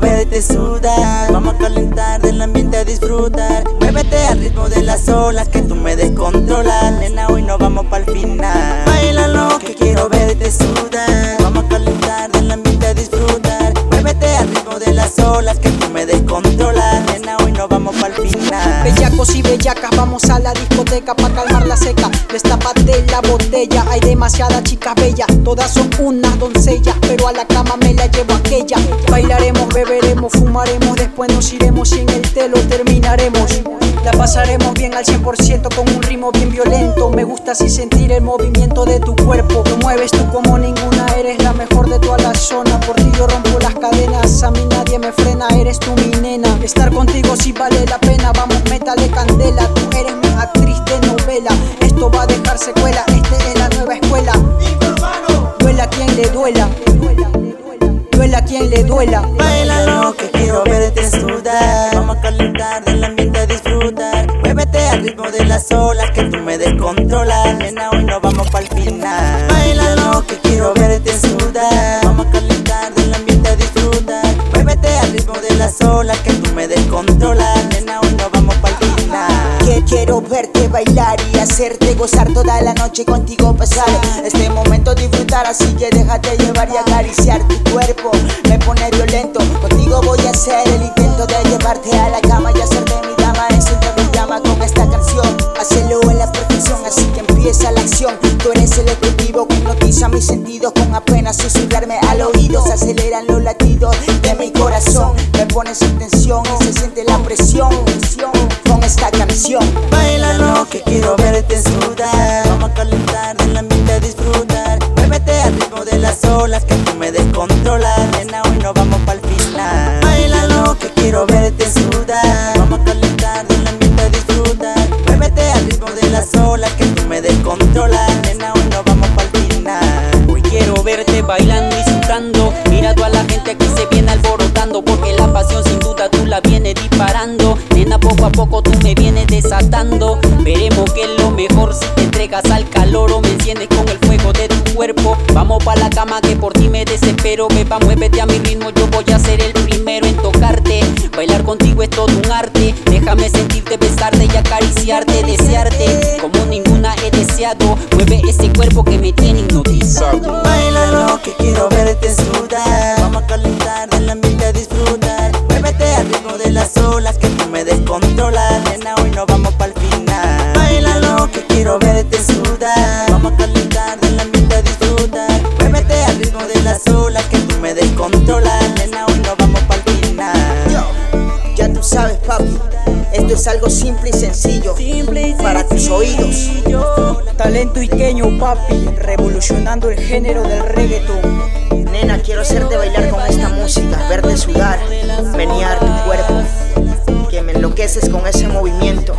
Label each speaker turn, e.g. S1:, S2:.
S1: verte sudar. Vamos a calentar del ambiente a disfrutar. Muévete al ritmo de las olas que tú me descontrolas. Nena, hoy nos vamos para el final. Bailalo que quiero verte sudar. Vamos a calentar del ambiente a disfrutar. Muévete al ritmo de las olas que tú me descontrolas. Nena, hoy nos vamos para el final.
S2: Bellacos y bellacas, vamos a la discoteca pa' calmar la seca. Destápate la botella, hay demasiadas chicas bellas. Todas son una doncella, pero a la cama me Bailaremos, beberemos, fumaremos, después nos iremos y en el telo terminaremos. La pasaremos bien al 100% con un ritmo bien violento. Me gusta así sentir el movimiento de tu cuerpo. Lo mueves tú como ninguna, eres la mejor de toda la zona. Por ti yo rompo las cadenas, a mí nadie me frena, eres tú mi nena. Estar contigo sí vale la pena, vamos, métale candela. Tú eres mi actriz de novela, esto va a dejar secuela. Quien le duela.
S1: Bailalo que quiero verte sudar. Vamos a calentar del ambiente a disfrutar. Muévete al ritmo de las olas que tú me descontrolas. Nena, hoy nos vamos para el final. Bailalo que quiero verte sudar. Vamos a calentar del ambiente a disfrutar. Muévete al ritmo de las olas que tú me descontrolas. Nena, hoy nos vamos para el final.
S3: Que quiero verte bailar y hacerte gozar toda la noche contigo pasar. Este momento disfrutar así que déjate llevar y acariciar tu cuerpo. Me pone violento contigo voy a hacer el intento de llevarte a la cama y hacerte mi dama. Enciende mi llama con esta canción. Hazlo en la perfección así que empieza la acción. Tú eres el objetivo que hipnotiza mis sentidos con apenas susurrarme al oído. Se aceleran los latidos de mi corazón. Me pones en tensión y se siente la presión. Con esta canción
S4: la gente que se viene alborotando. Porque la pasión sin duda tú la vienes disparando. Nena, poco a poco tú me vienes desatando. Veremos que es lo mejor si te entregas al calor o me enciendes con el fuego de tu cuerpo. Vamos pa' la cama que por ti me desespero. Beba, muévete a mi ritmo, yo voy a ser el primero en tocarte. Bailar contigo es todo un arte. Déjame sentirte, besarte y acariciarte, desearte. Como ninguna he deseado. Mueve ese cuerpo que me tiene hipnotizado.
S1: Bailalo que quiero verte sudar. Calentar del ambiente a disfrutar. Muévete al ritmo de las olas que tú me descontrolas. Nena, hoy nos vamos para el final. Bailalo que quiero verte sudar. Vamos a calentar del ambiente a disfrutar. Muévete al ritmo de las olas que tú me descontrolas. Nena, hoy nos vamos para el final.
S3: Ya tú sabes, papi, esto es algo simple y sencillo para tus oídos.
S2: Talento iqueño, papi, revolucionando el género del reggaeton.
S3: Nena, quiero hacerte bailar con música, verte sudar, menear tu cuerpo, que me enloqueces con ese movimiento.